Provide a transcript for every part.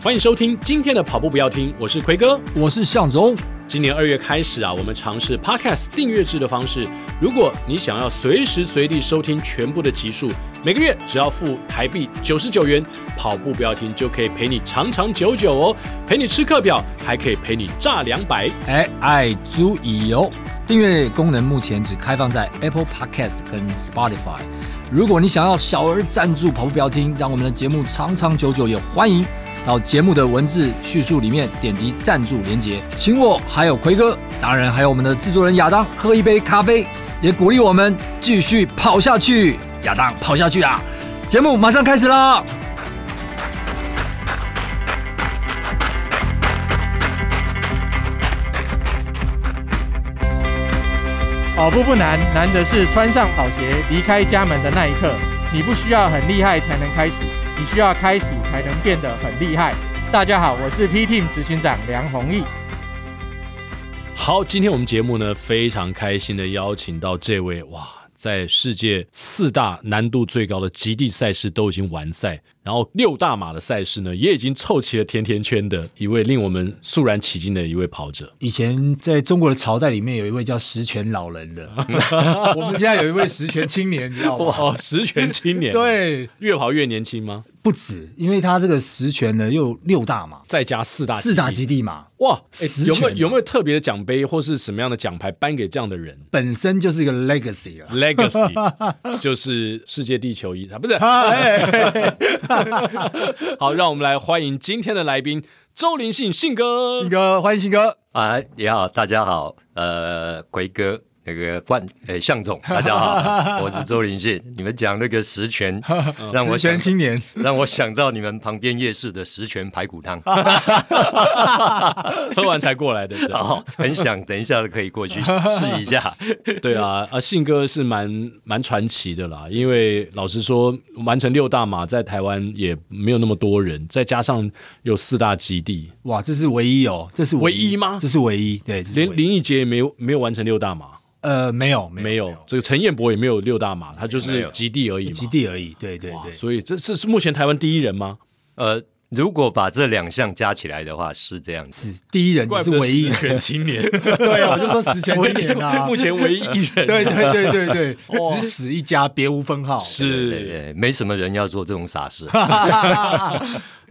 欢迎收听今天的跑步不要听，我是奎哥，我是向总。今年二月开始啊，我们尝试 Podcast 订阅制的方式。如果你想要随时随地收听全部的集数，每个月只要付台币九十九元，跑步不要停就可以陪你长长久久哦，陪你吃课表，还可以陪你炸两百。哎，爱足以哦。订阅功能目前只开放在 Apple Podcast 跟 Spotify。如果你想要小额赞助跑步不要听，让我们的节目长长久久，也欢迎到节目的文字叙述里面点击赞助连接，请我还有奎哥，当然还有我们的制作人亚当喝一杯咖啡，也鼓励我们继续跑下去。亚当跑下去啊！节目马上开始了。跑步不难，难的是穿上跑鞋离开家门的那一刻。你不需要很厉害才能开始，你需要开始才能变得很厉害。大家好，我是 P Team 执行长梁弘毅。好，今天我们节目呢非常开心的邀请到这位哇，在世界四大难度最高的极地赛事都已经完赛。然后六大马的赛事呢，也已经凑齐了甜甜圈的一位令我们肃然起敬的一位跑者。以前在中国的朝代里面，有一位叫十全老人的，我们家有一位十全青年，你知道吗？哦，十全青年，对，越跑越年轻吗？不止，因为他这个实权呢，又六大嘛，再加四大四大基地嘛，哇！有没有有没有特别的奖杯或是什么样的奖牌颁给这样的人？本身就是一个 legacy 了，legacy 就是世界地球遗产，不是？好，让我们来欢迎今天的来宾周林信信哥，信哥，欢迎信哥。啊，你好，大家好，呃，奎哥。那个冠诶，向总，大家好，我是周林信。你们讲那个十全，让我想青年，让我想到你们旁边夜市的十全排骨汤，喝完才过来的。好，很想等一下可以过去试一下。对啊，啊，信哥是蛮蛮传奇的啦，因为老实说，完成六大马在台湾也没有那么多人，再加上有四大基地，哇，这是唯一哦，这是唯一吗？这是唯一，对，连林义杰也没有没有完成六大马。呃，没有，没有，这个陈彦博也没有六大马，他就是极地而已，极地而已。对对对，所以这是是目前台湾第一人吗？呃，如果把这两项加起来的话，是这样子，是第一人，也是唯一十全青年。对啊，我就说十全青年啊，目前唯一一人。对对对对对，只此一家，别无分号。是，没什么人要做这种傻事。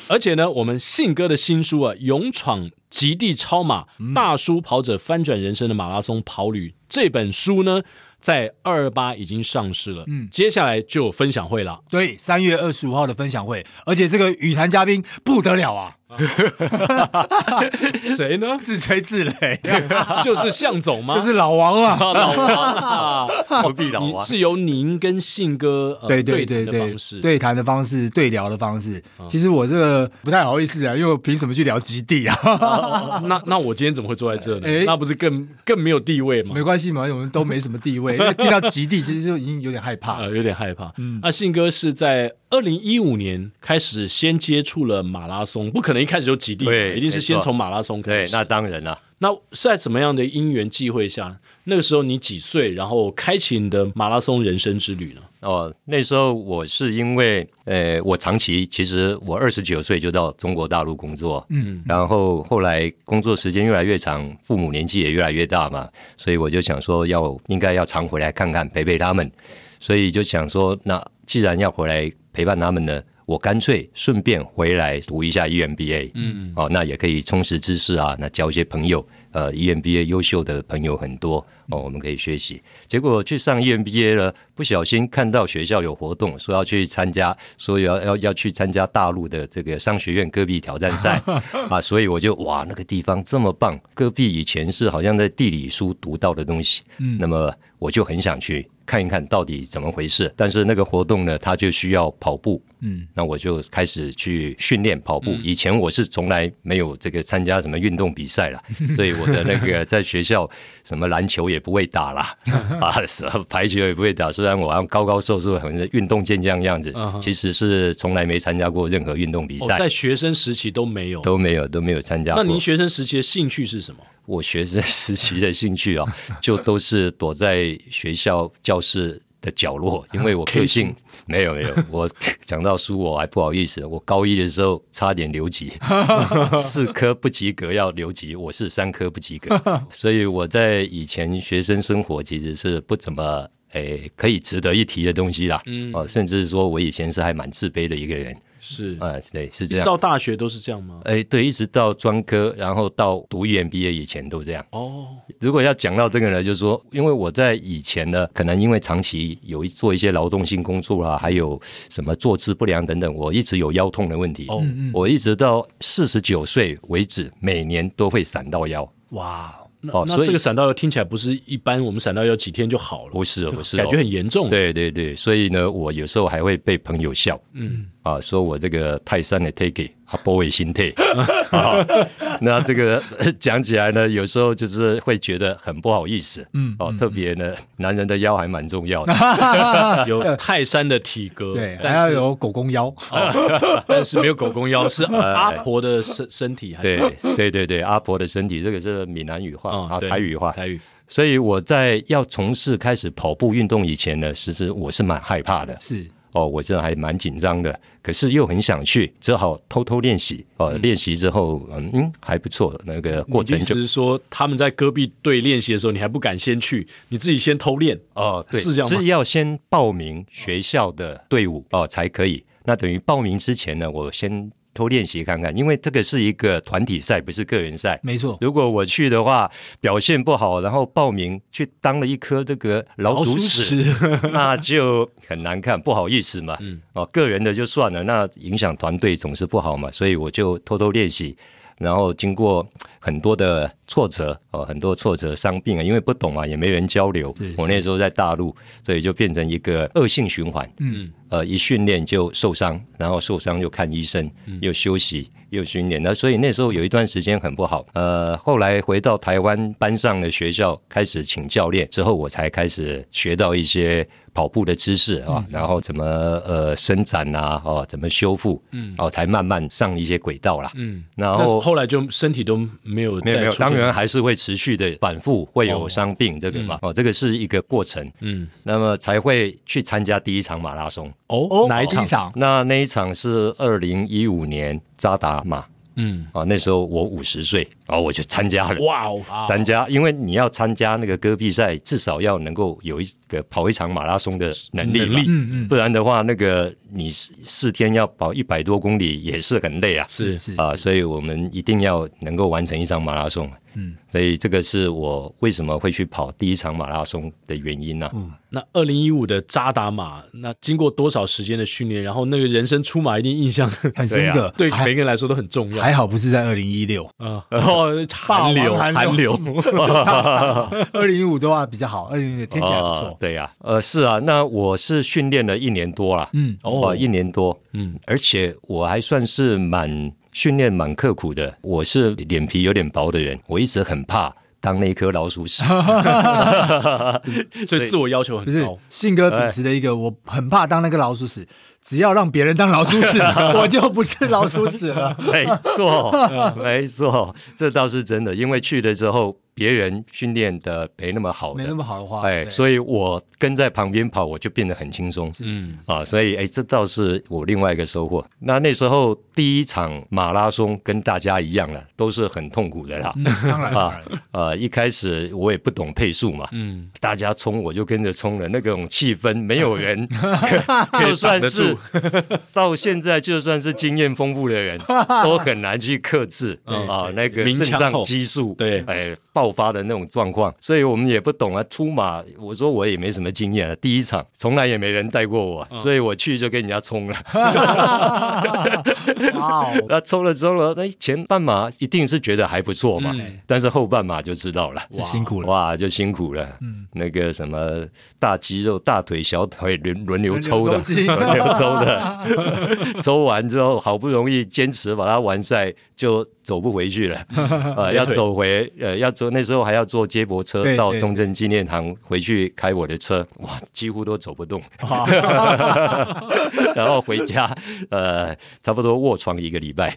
而且呢，我们信哥的新书啊，《勇闯极地超马：大叔跑者翻转人生的马拉松跑旅》这本书呢，在二二八已经上市了。嗯，接下来就有分享会了。对，三月二十五号的分享会，而且这个语坛嘉宾不得了啊！谁呢？自吹自擂，就是向总吗？就是老王啊，老王啊，何必老王？是由您跟信哥对对对对对谈的方式，对聊的方式。其实我这个不太好意思啊，因为我凭什么去聊极地啊？那那我今天怎么会坐在这呢？那不是更更没有地位吗？没关系嘛，我们都没什么地位。因为听到极地，其实就已经有点害怕，有点害怕。嗯，那信哥是在二零一五年开始先接触了马拉松，不可能。一开始就极地，对，一定是先从马拉松开始。对，那当然了。那是在什么样的因缘际会下？那个时候你几岁？然后开启你的马拉松人生之旅呢？哦，那时候我是因为，呃，我长期其实我二十九岁就到中国大陆工作，嗯，然后后来工作时间越来越长，父母年纪也越来越大嘛，所以我就想说要应该要常回来看看，陪陪他们，所以就想说，那既然要回来陪伴他们呢？我干脆顺便回来读一下 EMBA，嗯，哦，那也可以充实知识啊，那交一些朋友，呃，EMBA 优秀的朋友很多哦，我们可以学习。结果去上 EMBA 了，不小心看到学校有活动，说要去参加，说要要要去参加大陆的这个商学院戈壁挑战赛 啊，所以我就哇，那个地方这么棒，戈壁以前是好像在地理书读到的东西，嗯，那么我就很想去。看一看到底怎么回事，但是那个活动呢，它就需要跑步，嗯，那我就开始去训练跑步。以前我是从来没有这个参加什么运动比赛了，所以我的那个在学校什么篮球也不会打啦，啊，什么排球也不会打。虽然我高高瘦瘦，很运动健将样子，其实是从来没参加过任何运动比赛。在学生时期都没有，都没有，都没有参加过。那您学生时期的兴趣是什么？我学生时期的兴趣啊，就都是躲在学校教室的角落，因为我个性没有没有，我讲到书我还不好意思，我高一的时候差点留级，四科不及格要留级，我是三科不及格，所以我在以前学生生活其实是不怎么诶可以值得一提的东西啦，嗯哦，甚至说我以前是还蛮自卑的一个人。是，呃，对，是这样。到大学都是这样吗？哎，对，一直到专科，然后到读 EMBA 以前都这样。哦，如果要讲到这个呢，就是说，因为我在以前呢，可能因为长期有一做一些劳动性工作啦，还有什么坐姿不良等等，我一直有腰痛的问题。哦，我一直到四十九岁为止，每年都会闪到腰。哇。哦，那这个闪到腰听起来不是一般，我们闪到腰几天就好了，不是，不是，感觉很严重。对对对，所以呢，我有时候还会被朋友笑，嗯，啊，说我这个泰山的 take。啊，波尾心态，那这个 讲起来呢，有时候就是会觉得很不好意思，嗯，哦，特别呢，男人的腰还蛮重要的，有泰山的体格，对，还要有狗公腰，但是没有狗公腰，是阿婆的身身体，对，对对对，阿婆的身体，这个是闽南语话啊，台语话，台语。所以我在要从事开始跑步运动以前呢，其实我是蛮害怕的，是。哦，我真的还蛮紧张的，可是又很想去，只好偷偷练习。哦，练习之后，嗯嗯，还不错。那个过程就是说，他们在戈壁队练习的时候，你还不敢先去，你自己先偷练。哦，对，是这样吗？是要先报名学校的队伍哦才可以。那等于报名之前呢，我先。偷练习看看，因为这个是一个团体赛，不是个人赛。没错，如果我去的话，表现不好，然后报名去当了一颗这个老鼠屎，那就很难看，不好意思嘛。嗯，哦，个人的就算了，那影响团队总是不好嘛，所以我就偷偷练习，然后经过很多的挫折哦，很多挫折伤病啊，因为不懂嘛，也没人交流。我那时候在大陆，所以就变成一个恶性循环。嗯。呃，一训练就受伤，然后受伤又看医生，又休息，又训练，那所以那时候有一段时间很不好。呃，后来回到台湾，班上的学校开始请教练之后，我才开始学到一些跑步的姿势啊，然后怎么呃伸展啊，哦，怎么修复，嗯，哦，才慢慢上一些轨道啦。嗯，然后后来就身体都没有没有没有，当然还是会持续的反复，会有伤病这个嘛，哦，这个是一个过程。嗯，那么才会去参加第一场马拉松。哦，哪一场？那那一场是二零一五年扎达马。嗯，啊，那时候我五十岁，然后我就参加了。哇哦，参加，因为你要参加那个戈壁赛，至少要能够有一个跑一场马拉松的能力。能力，嗯嗯，不然的话，那个你四天要跑一百多公里也是很累啊。是是啊，所以我们一定要能够完成一场马拉松。嗯，所以这个是我为什么会去跑第一场马拉松的原因呢、啊？嗯，那二零一五的扎达马，那经过多少时间的训练，然后那个人生出马一定印象很深刻，对每个人来说都很重要。还好不是在二零一六啊，然 后寒流寒流。二零一五的话比较好，二零一五天气还不错。对呀，呃，是啊，那我是训练了一年多了，嗯，哦，一年多，嗯，而且我还算是蛮。训练蛮刻苦的，我是脸皮有点薄的人，我一直很怕当那颗老鼠屎，所以自我要求很高。信哥秉持的一个，我很怕当那个老鼠屎，只要让别人当老鼠屎，我就不是老鼠屎了。没错，没错，这倒是真的，因为去了之后。别人训练的没那么好，没那么好的话，哎，所以我跟在旁边跑，我就变得很轻松，嗯。啊，所以哎，这倒是我另外一个收获。那那时候第一场马拉松跟大家一样了，都是很痛苦的啦，当然啊，呃，一开始我也不懂配速嘛，嗯，大家冲我就跟着冲了，那种气氛没有人，就算是 到现在就算是经验丰富的人 都很难去克制啊，那个肾脏激素，对，哎。爆发的那种状况，所以我们也不懂啊。出马，我说我也没什么经验啊，第一场从来也没人带过我，所以我去就跟人家冲了。那冲了冲了，哎前半马一定是觉得还不错嘛，但是后半马就知道了，辛苦了哇，就辛苦了。那个什么大肌肉、大腿、小腿轮轮流抽的，轮流抽的，抽完之后好不容易坚持把它完赛就。走不回去了，呃，要走回呃，要走那时候还要坐接驳车到中正纪念堂回去开我的车，哇，几乎都走不动，然后回家呃，差不多卧床一个礼拜，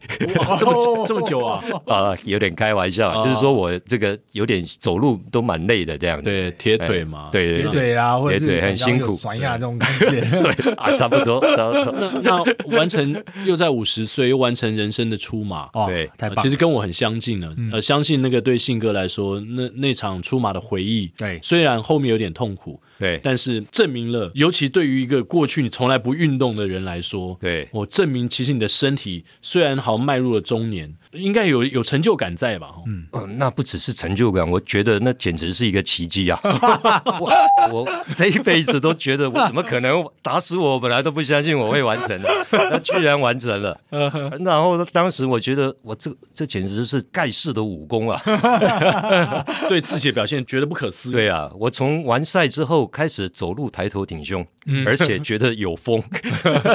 这么这么久啊？啊，有点开玩笑，就是说我这个有点走路都蛮累的这样子，对，铁腿嘛，对铁腿啊，或者是很辛苦，酸呀这种感觉，对啊，差不多。那那完成又在五十岁又完成人生的出马，对，太棒，其实跟我很相近了。呃，相信那个对信哥来说，那那场出马的回忆，对，虽然后面有点痛苦。对，但是证明了，尤其对于一个过去你从来不运动的人来说，对，我证明其实你的身体虽然好像迈入了中年，应该有有成就感在吧？嗯，哦，那不只是成就感，我觉得那简直是一个奇迹啊！我我这一辈子都觉得我怎么可能打死我，本来都不相信我会完成的，那居然完成了。然后当时我觉得我这这简直是盖世的武功啊！对自己的表现觉得不可思议。对啊，我从完赛之后。开始走路抬头挺胸，嗯、而且觉得有风，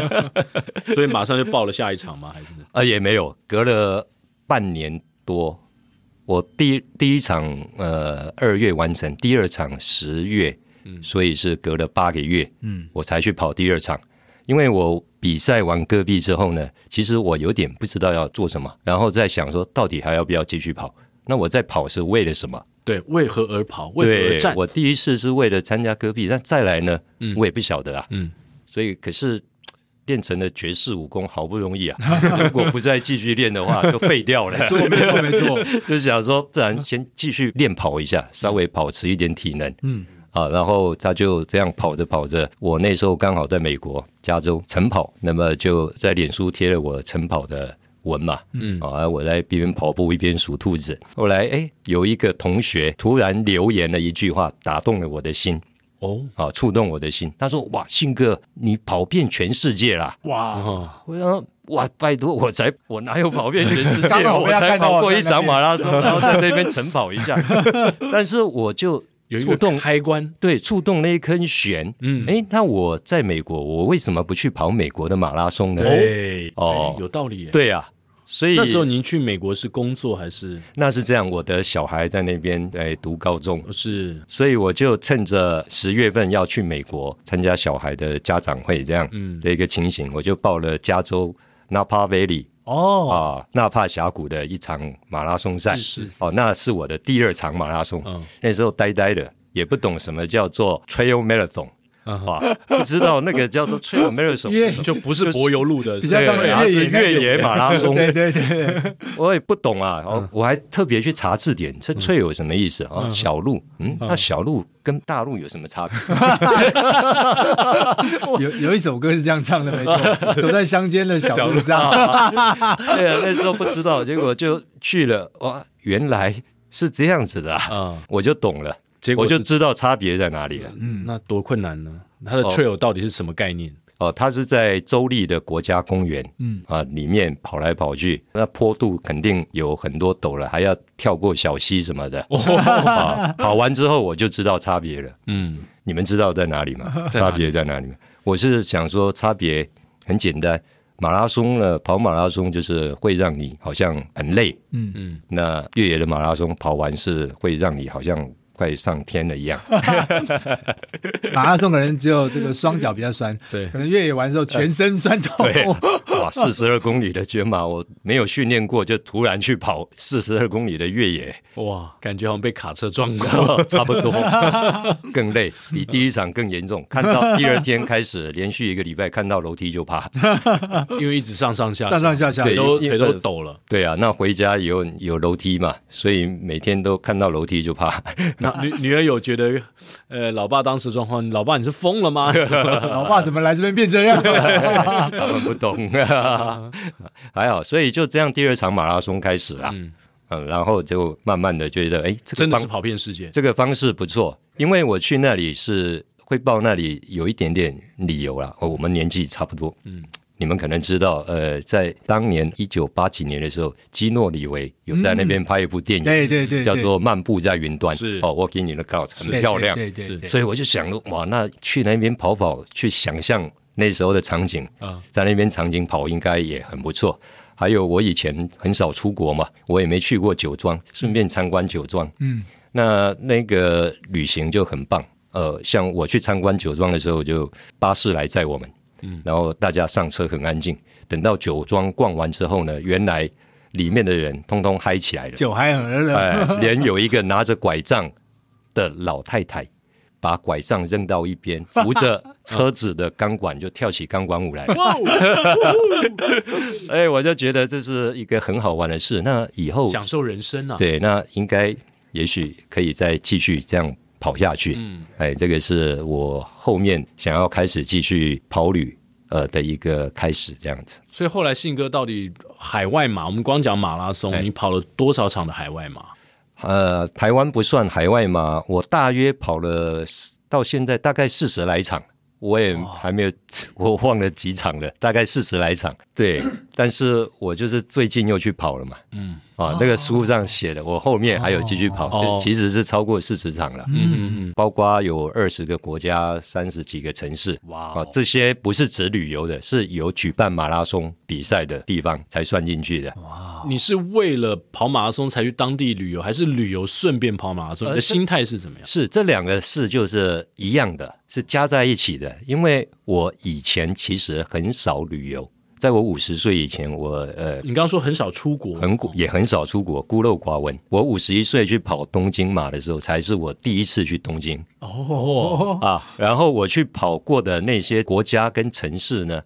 所以马上就报了下一场吗？还是？啊，也没有，隔了半年多，我第第一场呃二月完成，第二场十月，嗯，所以是隔了八个月，嗯，我才去跑第二场，因为我比赛完戈壁之后呢，其实我有点不知道要做什么，然后在想说到底还要不要继续跑？那我在跑是为了什么？对，为何而跑？为何而战？我第一次是为了参加戈壁，但再来呢，嗯、我也不晓得啊。嗯，所以可是练成了绝世武功，好不容易啊！如果不再继续练的话，就废掉了。没错，没错，没错。就是想说，不然先继续练跑一下，稍微保持一点体能。嗯，啊，然后他就这样跑着跑着，我那时候刚好在美国加州晨跑，那么就在脸书贴了我晨跑的。文嘛，嗯，啊，我在一边跑步一边数兔子。后来，哎，有一个同学突然留言了一句话，打动了我的心。哦，啊，触动我的心。他说：“哇，信哥，你跑遍全世界啦！”哇，我说：“哇，拜托，我才我哪有跑遍全世界？我才跑过一场马拉松，然后在那边晨跑一下。但是我就触动开关，对，触动那一根弦。嗯，哎，那我在美国，我为什么不去跑美国的马拉松呢？对，哦，有道理。对呀。”所以那时候您去美国是工作还是？那是这样，我的小孩在那边哎读高中，是，所以我就趁着十月份要去美国参加小孩的家长会这样的一个情形，嗯、我就报了加州 Napa Valley 哦。啊纳帕峡谷的一场马拉松赛，是，哦，那是我的第二场马拉松，嗯、那时候呆呆的，也不懂什么叫做 Trail Marathon。啊，不知道那个叫做 Trail Marathon，就不是柏油路的，比较像越野马拉松。对 对对，我也不懂啊，我还特别去查字典，这 Trail 有什么意思啊？小路，嗯，那小路跟大路有什么差别？有有一首歌是这样唱的，没错，走在乡间的小路上。对啊，那时候不知道，结果就去了，哇，原来是这样子的啊，我就懂了。结果我就知道差别在哪里了。嗯，那多困难呢？它的 trail 到底是什么概念？哦，它是在州立的国家公园，嗯啊，里面跑来跑去，那坡度肯定有很多陡了，还要跳过小溪什么的。哦，跑完之后我就知道差别了。嗯，你们知道在哪里吗？差别在哪里？我是想说，差别很简单，马拉松呢，跑马拉松就是会让你好像很累。嗯嗯，那越野的马拉松跑完是会让你好像。快上天了一样，马拉松可能只有这个双脚比较酸，对，可能越野完之后全身酸痛。对，哇，四十二公里的全马，我没有训练过，就突然去跑四十二公里的越野，哇，感觉好像被卡车撞过，差不多，更累，比第一场更严重。看到第二天开始，连续一个礼拜看到楼梯就怕，因为一直上上下上上下下，腿都腿都抖了。对啊，那回家有有楼梯嘛，所以每天都看到楼梯就怕。女 女儿有觉得，呃，老爸当时状况，老爸你是疯了吗？老爸怎么来这边变这样？他们不懂啊，还好，所以就这样，第二场马拉松开始了，嗯，嗯，然后就慢慢的觉得，哎，这个真的是跑遍世界，这个方式不错，因为我去那里是会报那里有一点点理由啦，我们年纪差不多，嗯。你们可能知道，呃，在当年一九八几年的时候，基诺里维有在那边拍一部电影，对对对，叫做《漫步在云端》，是。哦，Walking in the Clouds，很漂亮，对对对，所以我就想，哇，那去那边跑跑，去想象那时候的场景，啊。在那边场景跑应该也很不错。还有我以前很少出国嘛，我也没去过酒庄，顺便参观酒庄。嗯，那那个旅行就很棒。呃，像我去参观酒庄的时候，就巴士来载我们，嗯，然后大家上车很安静。等到酒庄逛完之后呢，原来里面的人通通嗨起来了，酒嗨很了，哎，连有一个拿着拐杖的老太太，把拐杖扔到一边，扶着车子的钢管就跳起钢管舞来。哎，我就觉得这是一个很好玩的事。那以后享受人生啊，对，那应该也许可以再继续这样。跑下去，嗯，哎，这个是我后面想要开始继续跑旅，呃的一个开始，这样子。所以后来信哥到底海外马，我们光讲马拉松，哎，你跑了多少场的海外马？呃，台湾不算海外马，我大约跑了到现在大概四十来场。我也还没有，我忘了几场了，大概四十来场。对，但是我就是最近又去跑了嘛。嗯，啊，那个书上写的，我后面还有继续跑，哦、其实是超过四十场了。嗯嗯嗯，包括有二十个国家，三十几个城市。哇、哦，啊，这些不是指旅游的，是有举办马拉松比赛的地方才算进去的。哇，你是为了跑马拉松才去当地旅游，还是旅游顺便跑马拉松？你的心态是怎么样？是这两个事就是一样的。是加在一起的，因为我以前其实很少旅游，在我五十岁以前，我呃，你刚刚说很少出国，很也很少出国，孤陋寡闻。我五十一岁去跑东京马的时候，才是我第一次去东京哦啊，然后我去跑过的那些国家跟城市呢，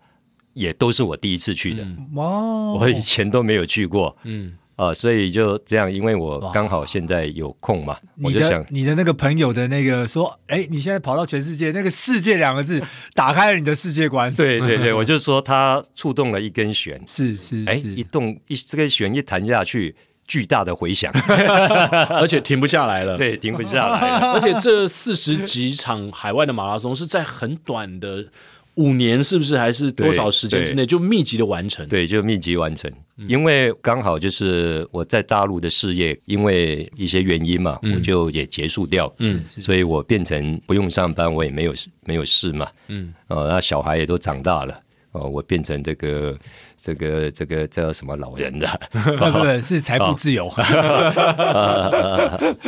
也都是我第一次去的。哇、嗯，我以前都没有去过，嗯。啊、呃，所以就这样，因为我刚好现在有空嘛，我就想你的那个朋友的那个说，哎，你现在跑到全世界，那个“世界”两个字打开了你的世界观。对对对，我就说他触动了一根弦，是是，哎，一动一这个弦一弹下去，巨大的回响，而且停不下来了。对，停不下来了。而且这四十几场海外的马拉松是在很短的。五年是不是还是多少时间之内就密集的完成？对，就密集完成。嗯、因为刚好就是我在大陆的事业，因为一些原因嘛，嗯、我就也结束掉。嗯，所以我变成不用上班，我也没有没有事嘛。嗯，呃，那小孩也都长大了。哦，我变成这个这个这个叫什么老人的？不不，是财富自由。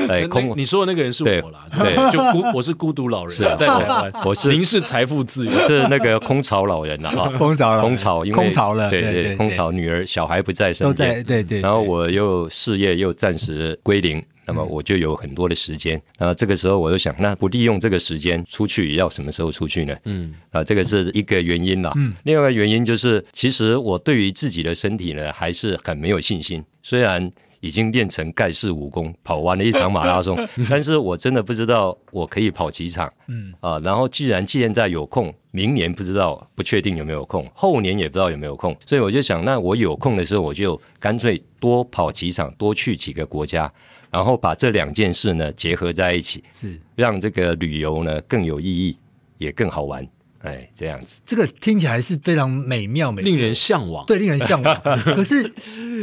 哎，空你说的那个人是我啦，对，就孤我是孤独老人，在台湾，我是您是财富自由，是那个空巢老人了哈，空巢空巢，因为空巢了，对对，空巢女儿小孩不在身边，对对，然后我又事业又暂时归零。那么我就有很多的时间，那这个时候我就想，那不利用这个时间出去，要什么时候出去呢？嗯，啊，这个是一个原因啦。嗯，另外一个原因就是，其实我对于自己的身体呢，还是很没有信心。虽然已经练成盖世武功，跑完了一场马拉松，但是我真的不知道我可以跑几场。嗯，啊，然后既然现在有空，明年不知道，不确定有没有空，后年也不知道有没有空，所以我就想，那我有空的时候，我就干脆多跑几场，多去几个国家。然后把这两件事呢结合在一起，是让这个旅游呢更有意义，也更好玩。哎，这样子，这个听起来是非常美妙、美令人向往，对，令人向往。可是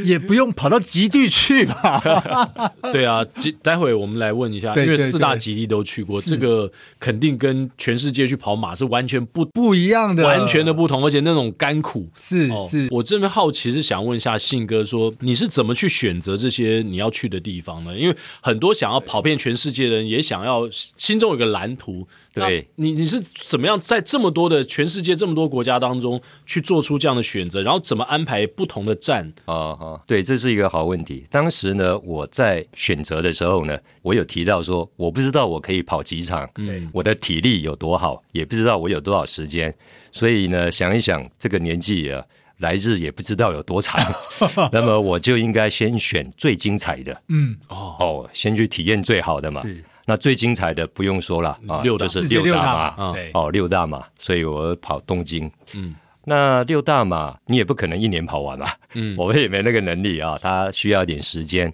也不用跑到极地去吧？对啊，待会我们来问一下，因为四大极地都去过，这个肯定跟全世界去跑马是完全不不一样的，完全的不同，而且那种甘苦是是。我这边好奇是想问一下信哥，说你是怎么去选择这些你要去的地方呢？因为很多想要跑遍全世界的人也想要心中有个蓝图。对，你你是怎么样在这么多的全世界这么多国家当中去做出这样的选择，然后怎么安排不同的站？啊啊，对，这是一个好问题。当时呢，我在选择的时候呢，我有提到说，我不知道我可以跑几场，嗯，我的体力有多好，也不知道我有多少时间，所以呢，想一想这个年纪啊，来日也不知道有多长，那么我就应该先选最精彩的，嗯，哦。哦，先去体验最好的嘛。是。那最精彩的不用说了啊，六就是六大马，哦，六大马，所以我跑东京。嗯，那六大马你也不可能一年跑完吧，嗯，我们也没那个能力啊，它需要一点时间，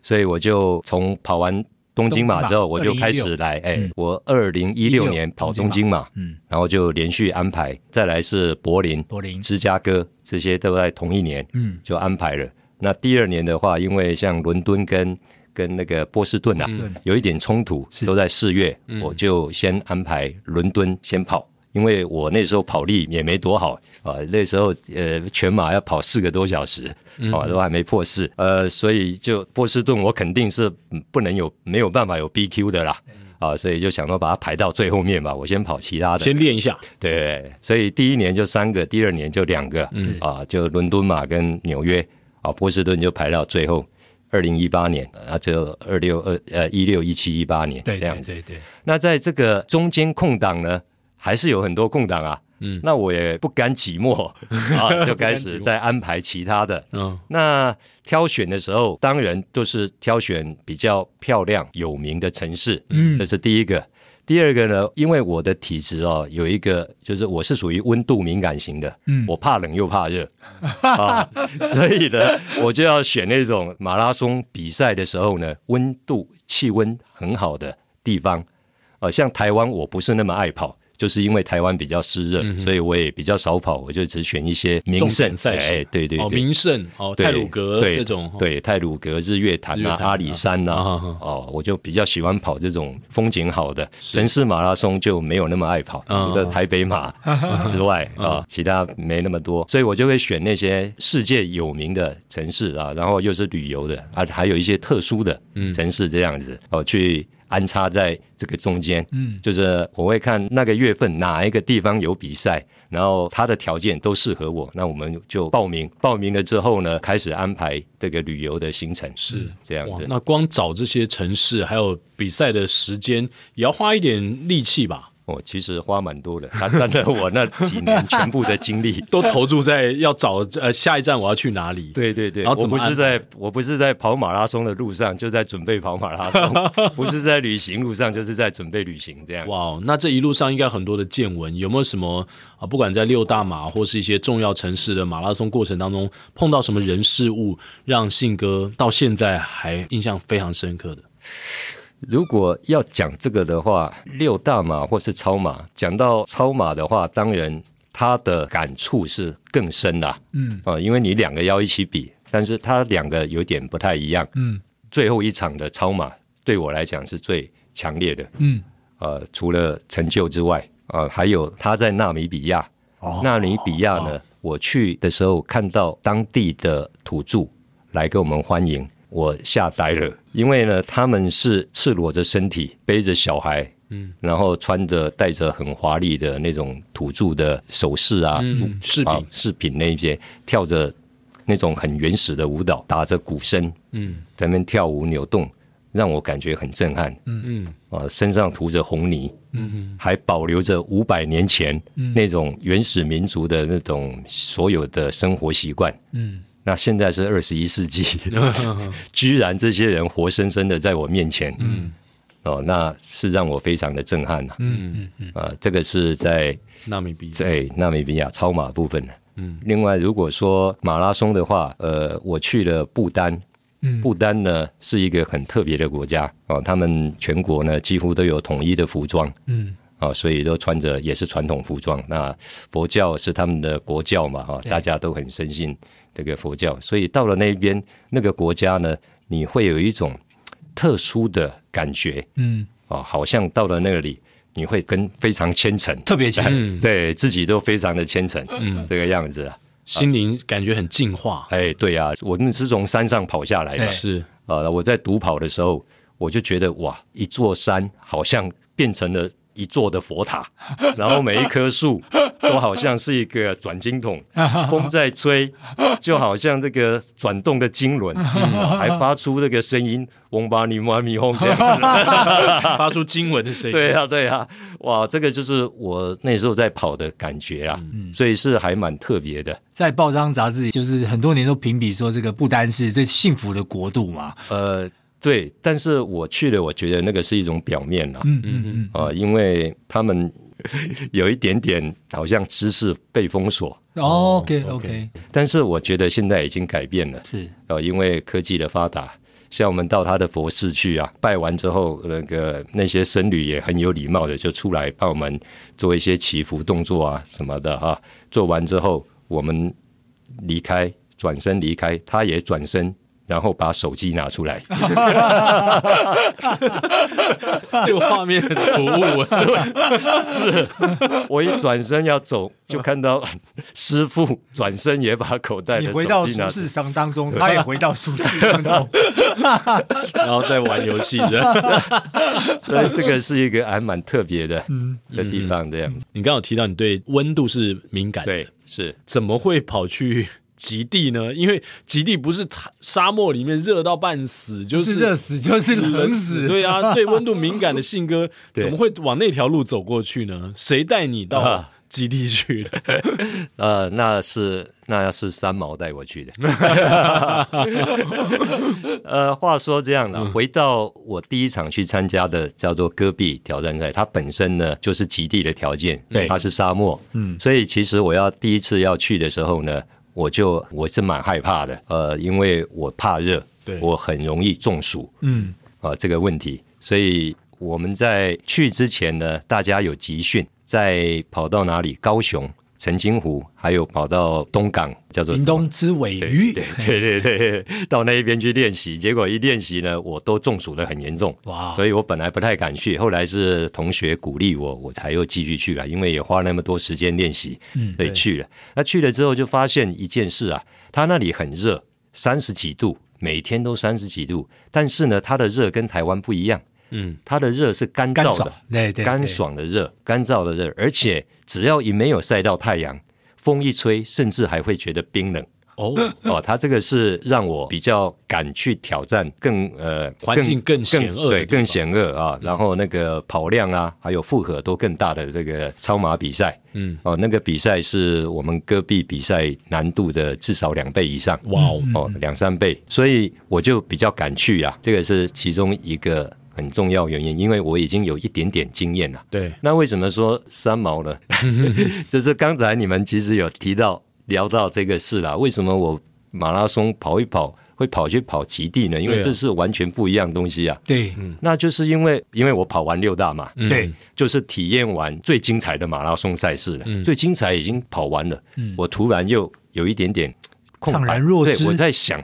所以我就从跑完东京马之后，我就开始来，哎，我二零一六年跑东京马，嗯，然后就连续安排，再来是柏林、柏林、芝加哥，这些都在同一年，嗯，就安排了。那第二年的话，因为像伦敦跟跟那个波士顿啊，有一点冲突，都在四月，我就先安排伦敦先跑，因为我那时候跑力也没多好啊，那时候呃全马要跑四个多小时啊，都还没破四，呃，所以就波士顿我肯定是不能有没有办法有 BQ 的啦，啊，所以就想说把它排到最后面吧，我先跑其他的，先练一下。对，所以第一年就三个，第二年就两个，嗯。啊，就伦敦马跟纽约啊，波士顿就排到最后。二零一八年啊，就二六二呃一六一七一八年这样子。对对对。那在这个中间空档呢，还是有很多空档啊。嗯。那我也不甘寂寞 啊，就开始在安排其他的。嗯。那挑选的时候，当然都是挑选比较漂亮有名的城市。嗯。这是第一个。第二个呢，因为我的体质哦，有一个就是我是属于温度敏感型的，嗯，我怕冷又怕热啊，所以呢，我就要选那种马拉松比赛的时候呢，温度气温很好的地方，呃，像台湾我不是那么爱跑。就是因为台湾比较湿热，嗯、所以我也比较少跑，我就只选一些名胜。赛事。哎，对对对，哦，名胜哦，泰鲁格这种，对，泰鲁格、日月潭啊、阿里山呐，哦，我就比较喜欢跑这种风景好的。城市马拉松，就没有那么爱跑，除了台北马 之外啊，其他没那么多，所以我就会选那些世界有名的城市啊，然后又是旅游的啊，还有一些特殊的城市这样子哦去。安插在这个中间，嗯，就是我会看那个月份哪一个地方有比赛，然后它的条件都适合我，那我们就报名。报名了之后呢，开始安排这个旅游的行程，是这样子。那光找这些城市，还有比赛的时间，也要花一点力气吧？哦，其实花蛮多的，他真的，我那几年全部的精力 都投注在要找呃下一站我要去哪里？对对对，然后我不是在我不是在跑马拉松的路上，就在准备跑马拉松；不是在旅行路上，就是在准备旅行。这样。哇，那这一路上应该很多的见闻，有没有什么啊？不管在六大马或是一些重要城市的马拉松过程当中，碰到什么人事物，让信哥到现在还印象非常深刻的？如果要讲这个的话，六大马或是超马，讲到超马的话，当然他的感触是更深啦。嗯啊，因为你两个要一起比，但是他两个有点不太一样。嗯，最后一场的超马对我来讲是最强烈的。嗯，呃，除了成就之外，啊、呃，还有他在纳米比亚。哦，纳米比亚呢，哦、我去的时候看到当地的土著来给我们欢迎。我吓呆了，因为呢，他们是赤裸着身体，背着小孩，嗯，然后穿着戴着很华丽的那种土著的首饰啊，嗯，饰品。饰品那一些，跳着那种很原始的舞蹈，打着鼓声，嗯，在那边跳舞扭动，让我感觉很震撼，嗯。嗯，啊，身上涂着红泥，嗯哼，还保留着五百年前那种原始民族的那种所有的生活习惯，嗯。那现在是二十一世纪，居然这些人活生生的在我面前，嗯，哦，那是让我非常的震撼呐，嗯嗯嗯，啊，这个是在纳米比亚。在纳米比亚超马部分，嗯，另外如果说马拉松的话，呃，我去了不丹，嗯，不丹呢是一个很特别的国家，哦，他们全国呢几乎都有统一的服装，嗯。啊，所以都穿着也是传统服装。那佛教是他们的国教嘛，哈，大家都很深信这个佛教。所以到了那边那个国家呢，你会有一种特殊的感觉，嗯，哦，好像到了那里，你会跟非常虔诚，特别虔诚，对自己都非常的虔诚，嗯，这个样子啊，心灵感觉很净化。哎，对啊，我们是从山上跑下来的，是啊，我在独跑的时候，我就觉得哇，一座山好像变成了。一座的佛塔，然后每一棵树都好像是一个转经筒，风在吹，就好像这个转动的经轮，还发出那个声音，嗡巴尼嘛咪吽这样发出经文的声音。对啊，对啊，哇，这个就是我那时候在跑的感觉啊，所以是还蛮特别的。在报章杂志，就是很多年都评比说这个不丹是最幸福的国度嘛。呃。对，但是我去了，我觉得那个是一种表面啦，嗯嗯嗯，啊，因为他们有一点点好像知识被封锁。哦，OK OK，但是我觉得现在已经改变了，是。啊，因为科技的发达，像我们到他的佛寺去啊，拜完之后，那个那些僧侣也很有礼貌的就出来帮我们做一些祈福动作啊什么的啊，做完之后我们离开，转身离开，他也转身。然后把手机拿出来，这个画面很突兀。是我一转身要走，就看到师傅转身也把口袋的手机拿出来，你回到舒适商当中，他也回到舒适当中，然后再玩游戏。所以这个是一个还蛮特别的的地方，这样子。你刚刚有提到你对温度是敏感的，对，是怎么会跑去？极地呢？因为极地不是沙漠里面热到半死，就是热死就是冷死。对啊，对温度敏感的信哥怎么会往那条路走过去呢？谁带你到极地去的？呃，那是那要是三毛带我去的。呃，话说这样的，嗯、回到我第一场去参加的叫做戈壁挑战赛，它本身呢就是极地的条件，对，它是沙漠，嗯，所以其实我要第一次要去的时候呢。我就我是蛮害怕的，呃，因为我怕热，对，我很容易中暑，嗯，啊、呃，这个问题，所以我们在去之前呢，大家有集训，在跑到哪里？高雄。澄清湖，还有跑到东港，叫做屏东之尾鱼，对对对对，到那一边去练习，结果一练习呢，我都中暑的很严重，哇！所以我本来不太敢去，后来是同学鼓励我，我才又继续去了，因为也花那么多时间练习，嗯，所以去了。那去了之后就发现一件事啊，他那里很热，三十几度，每天都三十几度，但是呢，它的热跟台湾不一样。嗯，它的热是干燥的，对对，干爽的热，干燥的热，而且只要一没有晒到太阳，风一吹，甚至还会觉得冰冷。哦哦，它这个是让我比较敢去挑战更呃环境更险恶，对，更险恶啊。然后那个跑量啊，还有负荷都更大的这个超马比赛，嗯，哦，那个比赛是我们戈壁比赛难度的至少两倍以上，哇哦，两三倍，所以我就比较敢去啊。这个是其中一个。很重要原因，因为我已经有一点点经验了。对，那为什么说三毛呢？就是刚才你们其实有提到聊到这个事啦。为什么我马拉松跑一跑会跑去跑极地呢？因为这是完全不一样东西啊。对，那就是因为因为我跑完六大嘛，对，就是体验完最精彩的马拉松赛事了。最精彩已经跑完了，我突然又有一点点空白。对，我在想。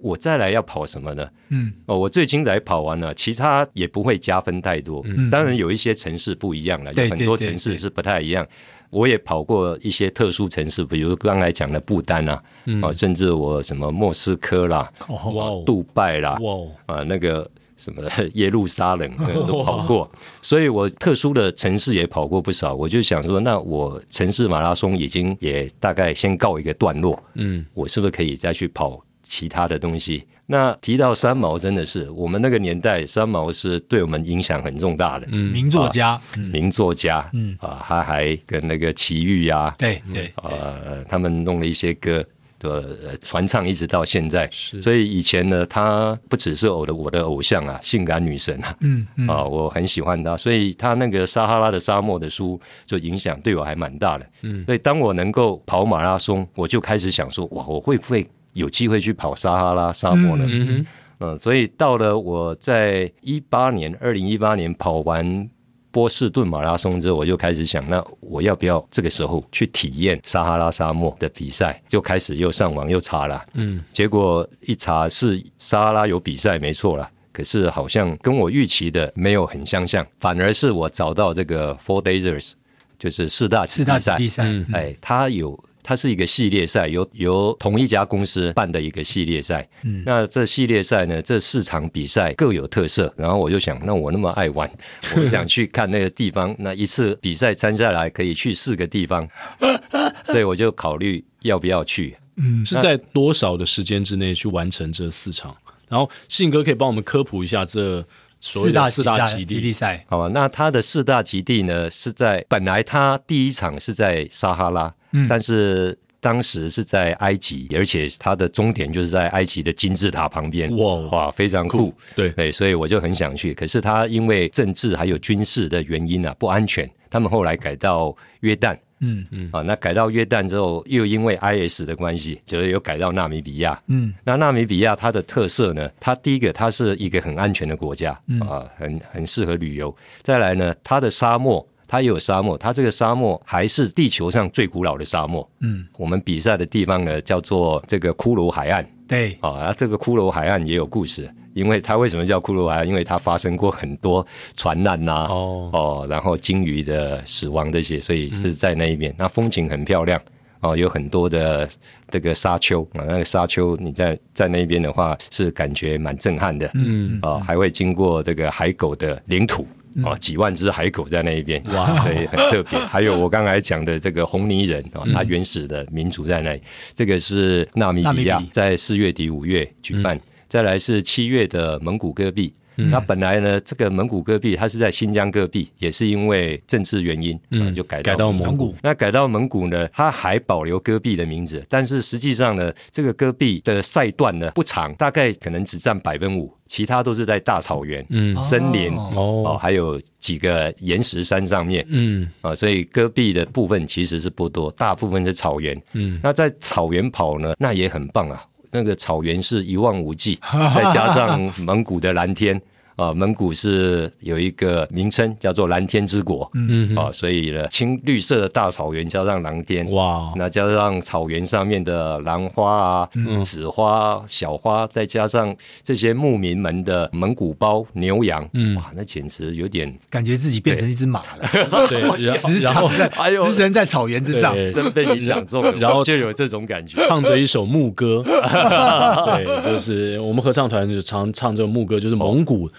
我再来要跑什么呢？嗯，哦，我最近才跑完了，其他也不会加分太多。嗯，当然有一些城市不一样了，有很多城市是不太一样。我也跑过一些特殊城市，比如刚才讲的不丹啊，哦，甚至我什么莫斯科啦，哦，杜拜啦，啊，那个什么耶路撒冷 都跑过，所以我特殊的城市也跑过不少。我就想说，那我城市马拉松已经也大概先告一个段落，嗯，我是不是可以再去跑？其他的东西，那提到三毛，真的是我们那个年代，三毛是对我们影响很重大的，嗯，名作家，名作家，嗯。啊，他还跟那个齐豫呀，对对，呃，他们弄了一些歌的传唱，一直到现在。是，所以以前呢，他不只是我的我的偶像啊，性感女神啊，嗯啊，我很喜欢他，所以他那个撒哈拉的沙漠的书就影响对我还蛮大的。嗯，所以当我能够跑马拉松，我就开始想说，哇，我会不会？有机会去跑撒哈拉沙漠呢？嗯嗯，嗯，所以到了我在一八年，二零一八年跑完波士顿马拉松之后，我就开始想，那我要不要这个时候去体验撒哈拉沙漠的比赛？就开始又上网又查了，嗯，结果一查是撒哈拉有比赛，没错了，可是好像跟我预期的没有很相像，反而是我找到这个 Four Days，就是四大四大比赛，哎，它有。它是一个系列赛，由由同一家公司办的一个系列赛。嗯，那这系列赛呢，这四场比赛各有特色。然后我就想，那我那么爱玩，我想去看那个地方。那一次比赛参下来可以去四个地方，所以我就考虑要不要去。嗯，是在多少的时间之内去完成这四场？然后信哥可以帮我们科普一下这所大四大极地赛，好吧？那它的四大极地呢，是在本来它第一场是在撒哈拉。但是当时是在埃及，而且它的终点就是在埃及的金字塔旁边。哇哇，非常酷！对对，所以我就很想去。可是它因为政治还有军事的原因啊，不安全。他们后来改到约旦。嗯嗯啊，那改到约旦之后，又因为 IS 的关系，就是又改到纳米比亚。嗯，那纳米比亚它的特色呢，它第一个它是一个很安全的国家，啊，很很适合旅游。再来呢，它的沙漠。它也有沙漠，它这个沙漠还是地球上最古老的沙漠。嗯，我们比赛的地方呢，叫做这个骷髅海岸。对，啊，啊这个骷髅海岸也有故事，因为它为什么叫骷髅海岸？因为它发生过很多船难呐、啊，哦哦，然后鲸鱼的死亡这些，所以是在那一边。嗯、那风景很漂亮。哦，有很多的这个沙丘啊，那个沙丘你在在那边的话是感觉蛮震撼的，嗯，哦，还会经过这个海狗的领土，哦，嗯、几万只海狗在那一边，哇，所以很特别。还有我刚才讲的这个红泥人啊，它原始的民族在那里，这个是纳米比亚，在四月底五月举办，再来是七月的蒙古戈壁。那本来呢，这个蒙古戈壁它是在新疆戈壁，也是因为政治原因，嗯，就改到改到蒙古。那改到蒙古呢，它还保留戈壁的名字，但是实际上呢，这个戈壁的赛段呢不长，大概可能只占百分之五，其他都是在大草原、嗯，森林哦，还有几个岩石山上面，嗯，啊，所以戈壁的部分其实是不多，大部分是草原，嗯，那在草原跑呢，那也很棒啊。那个草原是一望无际，再加上蒙古的蓝天。啊，蒙古是有一个名称叫做蓝天之国，嗯哼，啊，所以呢，青绿色的大草原加上蓝天，哇，那加上草原上面的兰花啊、嗯、紫花、小花，再加上这些牧民们的蒙古包、牛羊，嗯，哇，那简直有点感觉自己变成一只马了，对，驰骋在，哎呦，驰骋在草原之上，真被你 讲中了，然后就有这种感觉，唱着一首牧歌，对，就是我们合唱团就常唱这种牧歌，就是蒙古。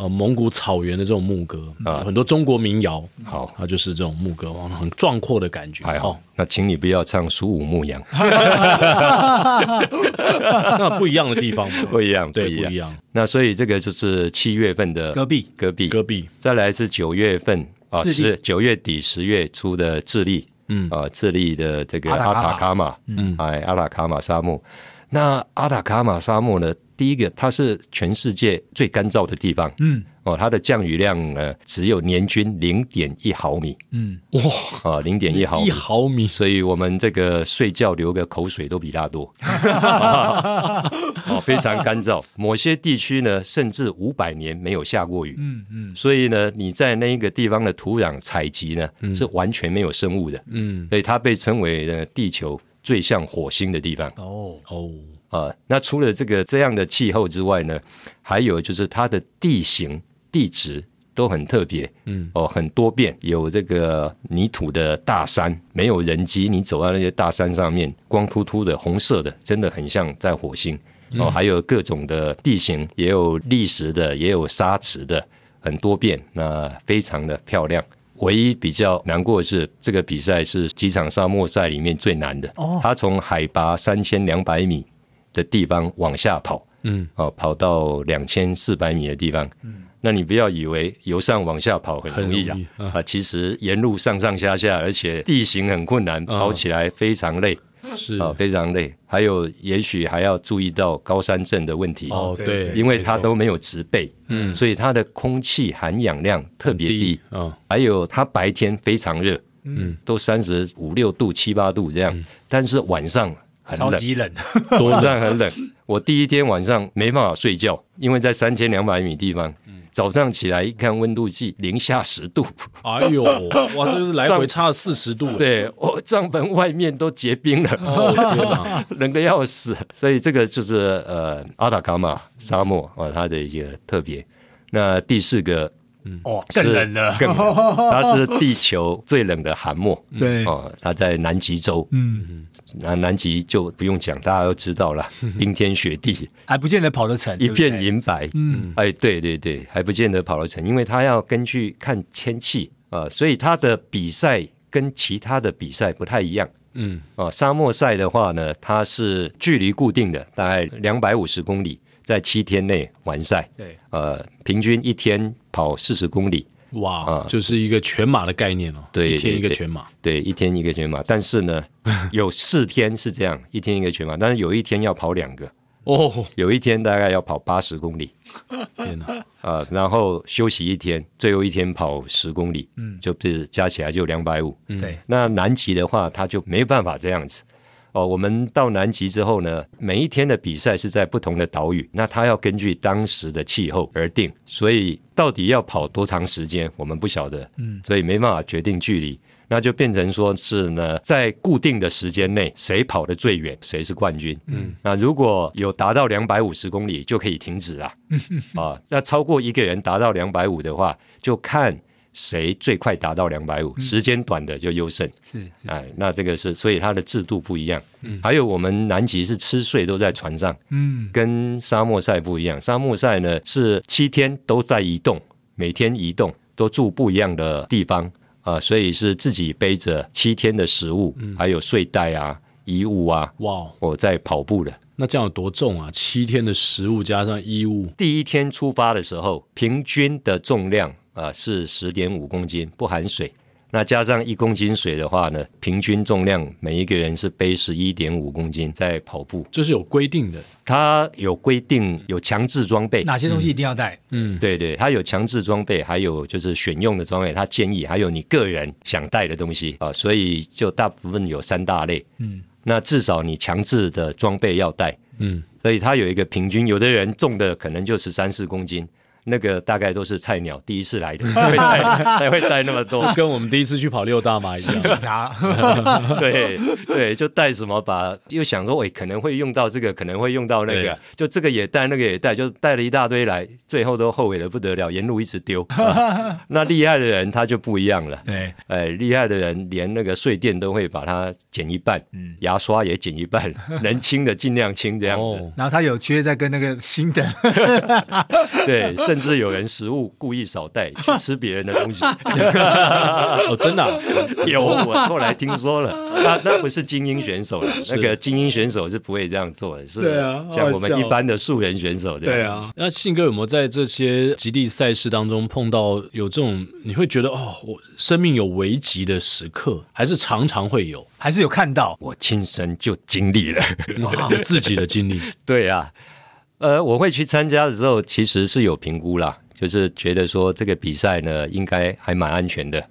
呃，蒙古草原的这种牧歌啊，很多中国民谣，好，它就是这种牧歌，很壮阔的感觉。还好，那请你不要唱《苏武牧羊》，那不一样的地方，不一样，对，不一样。那所以这个就是七月份的戈壁，戈壁，戈壁。再来是九月份啊，是九月底十月初的智利，嗯。啊，智利的这个阿塔卡马，嗯，哎，阿塔卡马沙漠。那阿塔卡马沙漠呢？第一个，它是全世界最干燥的地方。嗯，哦，它的降雨量呢，只有年均零点一毫米。嗯，哇，啊，零点一毫米，一毫米，所以我们这个睡觉流个口水都比它多。哦，非常干燥，某些地区呢，甚至五百年没有下过雨。嗯嗯，所以呢，你在那一个地方的土壤采集呢，是完全没有生物的。嗯，所以它被称为呢，地球最像火星的地方。哦哦。啊，那除了这个这样的气候之外呢，还有就是它的地形地质都很特别，嗯，哦，很多变，有这个泥土的大山，没有人迹，你走到那些大山上面，光秃秃的红色的，真的很像在火星。哦，还有各种的地形，也有砾石的，也有沙池的，很多变，那非常的漂亮。唯一比较难过的是，这个比赛是几场沙漠赛里面最难的。哦，它从海拔三千两百米。的地方往下跑，嗯，哦，跑到两千四百米的地方，嗯，那你不要以为由上往下跑很容易啊，啊，啊，其实沿路上上下下，而且地形很困难，哦、跑起来非常累，是。啊，非常累。还有，也许还要注意到高山症的问题。哦，对，因为它都没有植被，嗯，所以它的空气含氧量特别低，啊、哦，还有它白天非常热，嗯，都三十五六度、七八度这样，嗯、但是晚上。很冷，超级冷，晚上 很冷。我第一天晚上没办法睡觉，因为在三千两百米地方。早上起来一看温度计，零下十度。哎呦，哇，这就是来回差了四十度。对，我帐篷外面都结冰了，哦、天哪，冷的要死。所以这个就是呃阿塔卡马沙漠啊，它的一个特别。那第四个，嗯，哦，更冷了，更冷，它是地球最冷的寒漠。对，哦，它在南极洲。嗯。那南极就不用讲，大家都知道了，冰天雪地，还不见得跑得成，一片银白。嗯，哎，对对对，还不见得跑得成，因为它要根据看天气啊，所以它的比赛跟其他的比赛不太一样。嗯，哦，沙漠赛的话呢，它是距离固定的，大概两百五十公里，在七天内完赛。对，呃，平均一天跑四十公里。哇，啊、就是一个全马的概念哦。对，一天一个全马，对，一天一个全马。但是呢，有四天是这样，一天一个全马，但是有一天要跑两个哦，有一天大概要跑八十公里。天哪，啊，然后休息一天，最后一天跑十公里，嗯，就是加起来就两百五。对，那南极的话，他就没办法这样子。哦，我们到南极之后呢，每一天的比赛是在不同的岛屿，那它要根据当时的气候而定，所以到底要跑多长时间，我们不晓得，嗯，所以没办法决定距离。那就变成说是呢，在固定的时间内，谁跑得最远，谁是冠军。嗯，那如果有达到两百五十公里，就可以停止了。啊，那超过一个人达到两百五的话，就看。谁最快达到两百五？时间短的就优胜。是，哎，那这个是，所以它的制度不一样。嗯，还有我们南极是吃睡都在船上。嗯，跟沙漠赛不一样。沙漠赛呢是七天都在移动，每天移动，都住不一样的地方啊，呃，所以是自己背着七天的食物，嗯，还有睡袋啊、衣物啊。哇，我在跑步了。那这样有多重啊？七天的食物加上衣物。第一天出发的时候，平均的重量。啊，是十点五公斤，不含水。那加上一公斤水的话呢，平均重量每一个人是背十一点五公斤在跑步。这是有规定的，它有规定，有强制装备，哪些东西一定要带？嗯，对对，它有强制装备，还有就是选用的装备，它建议还有你个人想带的东西啊，所以就大部分有三大类。嗯，那至少你强制的装备要带。嗯，所以它有一个平均，有的人重的可能就十三四公斤。那个大概都是菜鸟，第一次来的，才 会带，才会带那么多，跟我们第一次去跑六大马一样。对对，就带什么把，又想说，喂，可能会用到这个，可能会用到那个，就这个也带，那个也带，就带了一大堆来，最后都后悔的不得了，沿路一直丢。啊、那厉害的人他就不一样了，对，哎，厉害的人连那个睡垫都会把它剪一半，嗯，牙刷也剪一半，能清的尽量清这样子。哦、然后他有缺再跟那个新的，对。甚至有人食物故意少带 去吃别人的东西，哦，真的、啊、有，我后来听说了，那那不是精英选手了，那个精英选手是不会这样做的，是。啊，像我们一般的素人选手这样，对啊。那信哥有没有在这些极地赛事当中碰到有这种你会觉得哦，我生命有危急的时刻，还是常常会有，还是有看到？我亲身就经历了，哇，自己的经历，对啊。呃，我会去参加的时候，其实是有评估啦，就是觉得说这个比赛呢，应该还蛮安全的，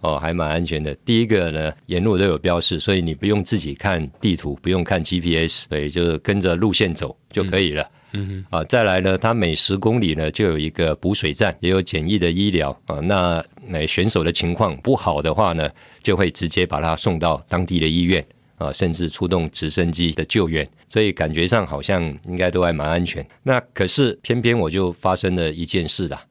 哦，还蛮安全的。第一个呢，沿路都有标示，所以你不用自己看地图，不用看 GPS，所以就跟着路线走就可以了。嗯哼，啊，再来呢，它每十公里呢就有一个补水站，也有简易的医疗啊。那那选手的情况不好的话呢，就会直接把他送到当地的医院。啊，甚至出动直升机的救援，所以感觉上好像应该都还蛮安全。那可是偏偏我就发生了一件事啦，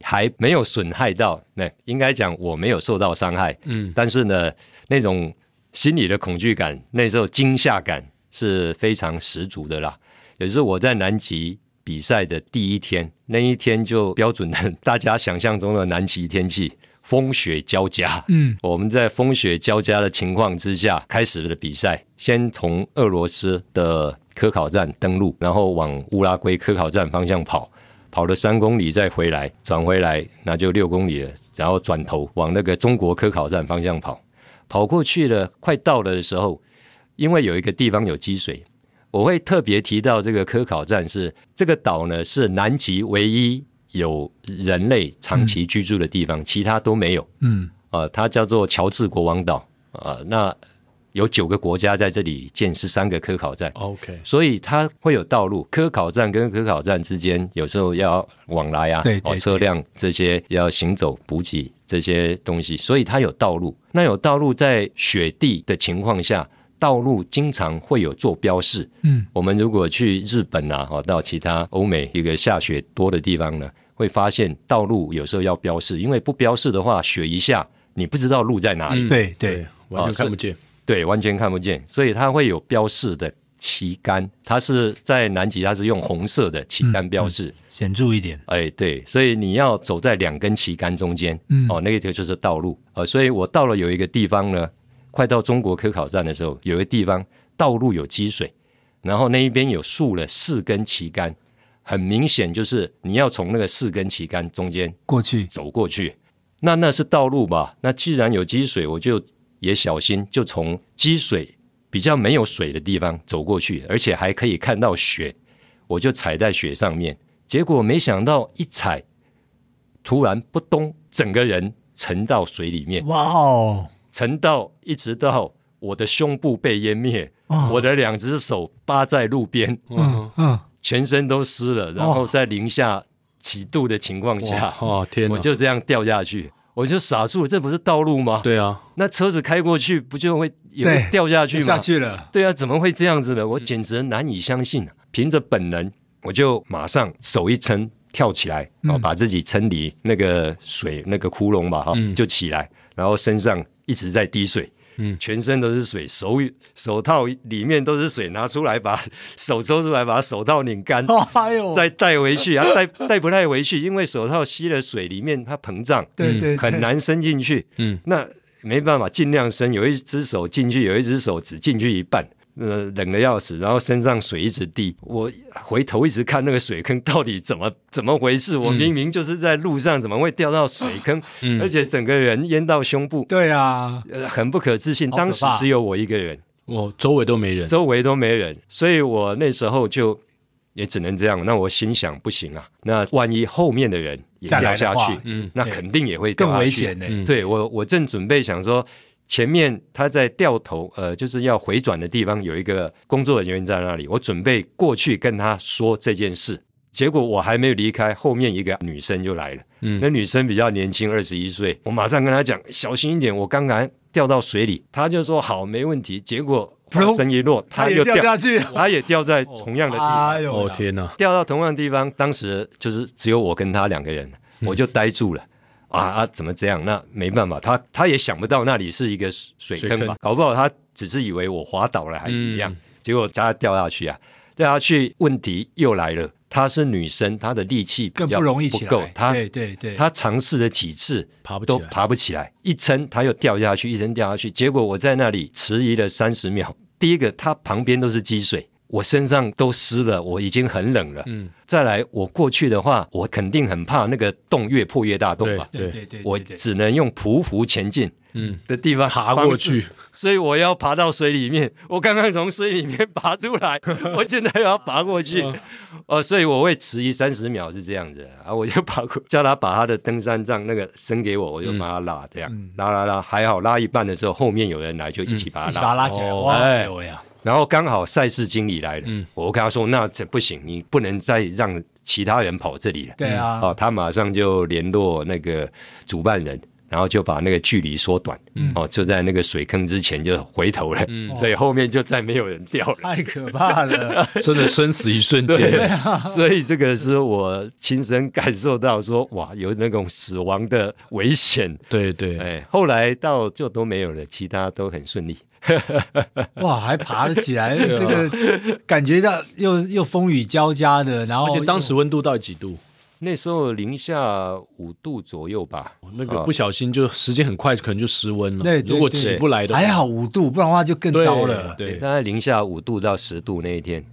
还没有损害到，那应该讲我没有受到伤害。嗯，但是呢，那种心理的恐惧感，那时候惊吓感是非常十足的啦。也是我在南极比赛的第一天，那一天就标准的 大家想象中的南极天气。风雪交加，嗯，我们在风雪交加的情况之下开始了比赛。先从俄罗斯的科考站登陆，然后往乌拉圭科考站方向跑，跑了三公里再回来，转回来那就六公里了。然后转头往那个中国科考站方向跑，跑过去了，快到了的时候，因为有一个地方有积水，我会特别提到这个科考站是这个岛呢，是南极唯一。有人类长期居住的地方，嗯、其他都没有。嗯，啊、呃，它叫做乔治国王岛。啊、呃，那有九个国家在这里建十三个科考站。OK，所以它会有道路，科考站跟科考站之间有时候要往来啊，哦，车辆这些要行走补给这些东西，所以它有道路。那有道路在雪地的情况下，道路经常会有做标示。嗯，我们如果去日本啊，哦，到其他欧美一个下雪多的地方呢，会发现道路有时候要标示，因为不标示的话，雪一下你不知道路在哪里。嗯、对对，完全看不见。对，完全看不见。所以它会有标示的旗杆，它是在南极，它是用红色的旗杆标示，显著一点。哎，对，所以你要走在两根旗杆中间。嗯，哦，那个条就是道路。呃，所以我到了有一个地方呢。快到中国科考站的时候，有一个地方道路有积水，然后那一边有竖了四根旗杆，很明显就是你要从那个四根旗杆中间过去走过去。那那是道路吧？那既然有积水，我就也小心，就从积水比较没有水的地方走过去，而且还可以看到雪，我就踩在雪上面。结果没想到一踩，突然扑通，整个人沉到水里面。哇哦！沉到一直到我的胸部被淹灭，哦、我的两只手扒在路边，嗯嗯，全身都湿了，然后在零下几度的情况下，哦天，我就这样掉下去，我就傻住了，这不是道路吗？对啊，那车子开过去不就会也会掉下去吗？下去了。对啊，怎么会这样子呢？我简直难以相信啊！凭着本能，我就马上手一撑，跳起来，然后把自己撑离那个水那个窟窿吧，哈，就起来，然后身上一直在滴水。嗯，全身都是水，手手套里面都是水，拿出来把手抽出来，把手套拧干，哎呦，再带回去啊，带带不太回去？因为手套吸了水，里面它膨胀，对对，很难伸进去。嗯，那没办法，尽量伸，有一只手进去，有一只手只进去一半。呃，冷的要死，然后身上水一直滴，我回头一直看那个水坑到底怎么 怎么回事？我明明就是在路上，怎么会掉到水坑？嗯、而且整个人淹到胸部。对啊，呃，很不可置信。当时只有我一个人，我周围都没人，周围都没人，所以我那时候就也只能这样。那我心想，不行啊，那万一后面的人也掉下去，嗯，那肯定也会掉下去，更危险呢。对我，我正准备想说。前面他在掉头，呃，就是要回转的地方有一个工作人员在那里，我准备过去跟他说这件事，结果我还没有离开，后面一个女生就来了，嗯，那女生比较年轻，二十一岁，我马上跟她讲小心一点，我刚刚掉到水里，她就说好，没问题，结果话声一落，他又掉，掉下去，他也掉在同样的地方，哦，哦天哪，掉到同样的地方，当时就是只有我跟他两个人，我就呆住了。嗯啊啊！怎么这样？那没办法，他他也想不到那里是一个水坑吧？坑搞不好他只是以为我滑倒了还是怎么样？嗯、结果他掉下去啊！掉下去，问题又来了。她是女生，她的力气更不容易。不够，她对对对，她尝试了几次，爬不都爬不起来。一撑，她又掉下去，一撑掉下去。结果我在那里迟疑了三十秒。第一个，她旁边都是积水。我身上都湿了，我已经很冷了。嗯，再来我过去的话，我肯定很怕那个洞越破越大洞吧？对对对，我只能用匍匐前进。嗯，的地方爬过去，所以我要爬到水里面。我刚刚从水里面爬出来，我现在又要爬过去。哦，所以我会迟疑三十秒是这样子啊，我就爬过，叫他把他的登山杖那个伸给我，我就把他拉这样拉拉拉，还好拉一半的时候，后面有人来就一起把他拉拉起来。哎呦呀！然后刚好赛事经理来了，嗯、我跟他说：“那这不行，你不能再让其他人跑这里了。”对啊，哦，他马上就联络那个主办人，然后就把那个距离缩短，嗯、哦，就在那个水坑之前就回头了，嗯、所以后面就再没有人掉了。太可怕了，真的生死一瞬间。所以这个是我亲身感受到说，哇，有那种死亡的危险。对对，哎，后来到就都没有了，其他都很顺利。哇，还爬得起来，这个感觉到又又风雨交加的，然后而且当时温度到几度？那时候零下五度左右吧。那个不小心就时间很快，可能就失温了。对，如果起不来的话，还好五度，不然的话就更糟了。对，大概零下五度到十度那一天，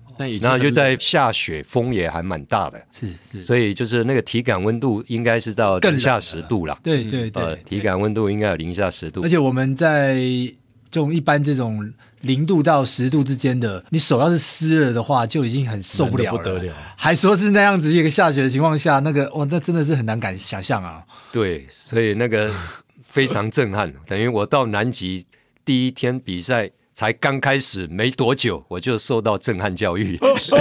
然后就在下雪，风也还蛮大的。是是，所以就是那个体感温度应该是到零下十度了。对对对，体感温度应该有零下十度。而且我们在。这种一般这种零度到十度之间的，你手要是湿了的话，就已经很受不了了，不得了。还说是那样子一个下雪的情况下，那个哇，那真的是很难敢想象啊。对，所以那个非常震撼。等于我到南极第一天比赛。才刚开始没多久，我就受到震撼教育，是，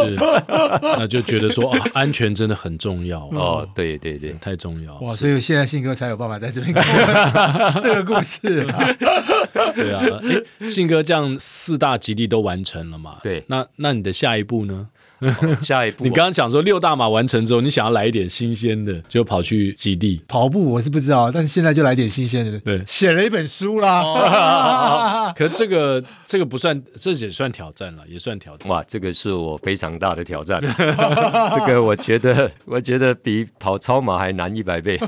那就觉得说啊，安全真的很重要哦，对对对，太重要哇！所以现在信哥才有办法在这边讲这个故事，对啊，哎，信哥这样四大基地都完成了嘛？对，那那你的下一步呢？下一步，你刚刚讲说六大马完成之后，你想要来一点新鲜的，就跑去基地跑步。我是不知道，但是现在就来点新鲜的。对，写了一本书啦。哦、可这个这个不算，这也算挑战了，也算挑战。哇，这个是我非常大的挑战。这个我觉得，我觉得比跑超马还难一百倍。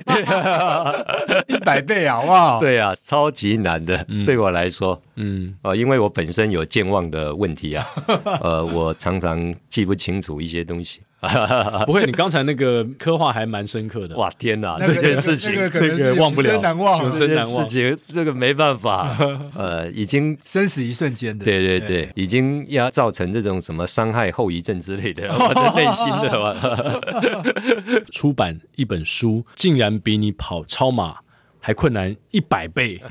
一百倍啊，好不好？对啊，超级难的，嗯、对我来说。嗯，呃，因为我本身有健忘的问题啊，呃，我常常记不清楚一些东西。不会，你刚才那个刻画还蛮深刻的。哇，天哪，这件事情这个 忘不了，永生难忘，永生难忘。事情这个没办法，呃，已经生死一瞬间的。对对对，已经要造成这种什么伤害后遗症之类的，我的内心的。出版一本书，竟然比你跑超马还困难一百倍，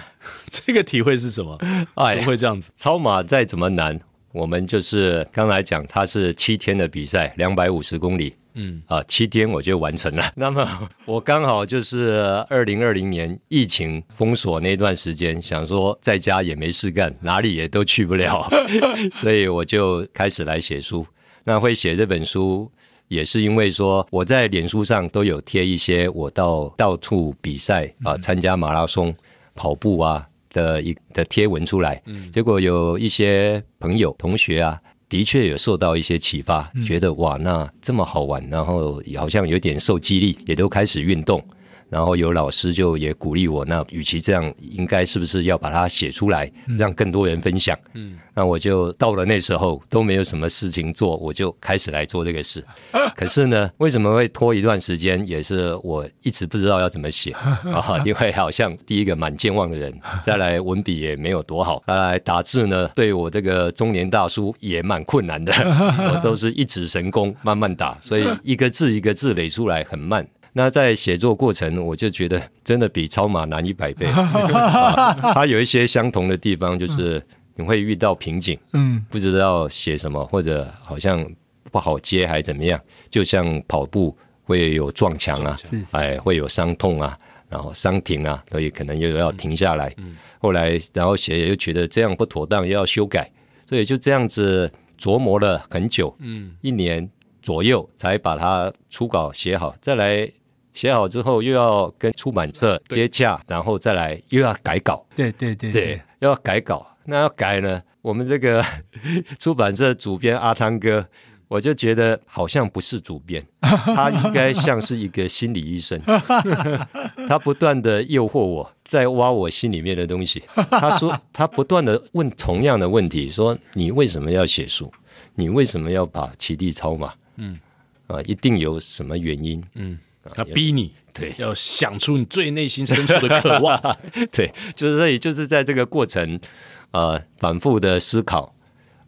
这个体会是什么？哎，不会这样子。超马再怎么难，我们就是刚才讲，它是七天的比赛，两百五十公里。嗯啊，七天我就完成了。那么我刚好就是二零二零年疫情封锁那段时间，想说在家也没事干，哪里也都去不了，所以我就开始来写书。那会写这本书，也是因为说我在脸书上都有贴一些我到到处比赛啊，参加马拉松、跑步啊的一的贴文出来。嗯，结果有一些朋友、同学啊。的确有受到一些启发，觉得哇，那这么好玩，然后好像有点受激励，也都开始运动。然后有老师就也鼓励我，那与其这样，应该是不是要把它写出来，让更多人分享？嗯，那我就到了那时候都没有什么事情做，我就开始来做这个事。可是呢，为什么会拖一段时间？也是我一直不知道要怎么写 啊，因为好像第一个蛮健忘的人，再来文笔也没有多好，再来打字呢，对我这个中年大叔也蛮困难的，我都是一指神功慢慢打，所以一个字一个字垒出来很慢。那在写作过程，我就觉得 真的比超马难一百倍。它有一些相同的地方，就是你会遇到瓶颈，嗯，不知道写什么，或者好像不好接，还怎么样？就像跑步会有撞墙啊，哎，会有伤痛啊，然后伤停啊，所以可能又要停下来。后来然后写又觉得这样不妥当，又要修改，所以就这样子琢磨了很久，嗯，一年左右才把它初稿写好，再来。写好之后，又要跟出版社接洽，然后再来又要改稿。对对对，对，对，又要改稿。那要改呢？我们这个 出版社主编阿汤哥，我就觉得好像不是主编，他应该像是一个心理医生。他不断的诱惑我，在挖我心里面的东西。他说，他不断的问同样的问题，说你为什么要写书？你为什么要把骑地超马？嗯，啊，一定有什么原因。嗯。他逼你，对，要想出你最内心深处的渴望，对，就是所以就是在这个过程，呃，反复的思考，